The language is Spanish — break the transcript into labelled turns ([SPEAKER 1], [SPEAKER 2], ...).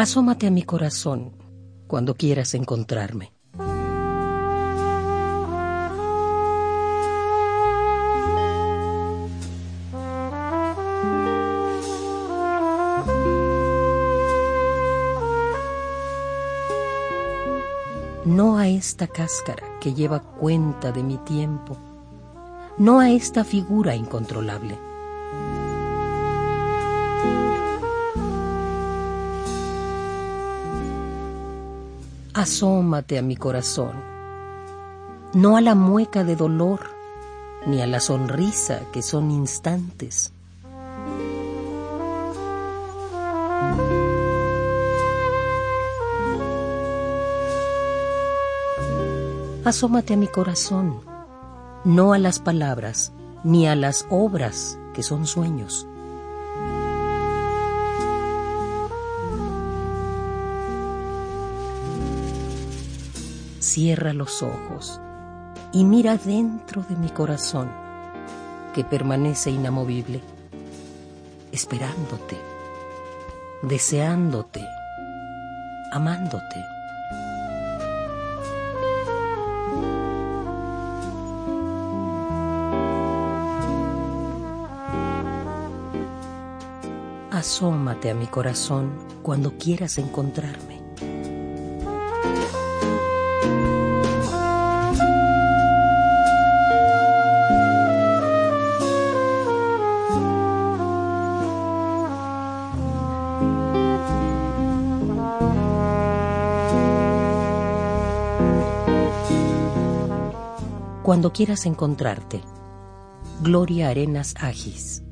[SPEAKER 1] Asómate a mi corazón cuando quieras encontrarme. No a esta cáscara que lleva cuenta de mi tiempo, no a esta figura incontrolable. Asómate a mi corazón, no a la mueca de dolor, ni a la sonrisa que son instantes. Asómate a mi corazón, no a las palabras, ni a las obras que son sueños. Cierra los ojos y mira dentro de mi corazón, que permanece inamovible, esperándote, deseándote, amándote. Asómate a mi corazón cuando quieras encontrarme. Cuando quieras encontrarte, Gloria Arenas Agis.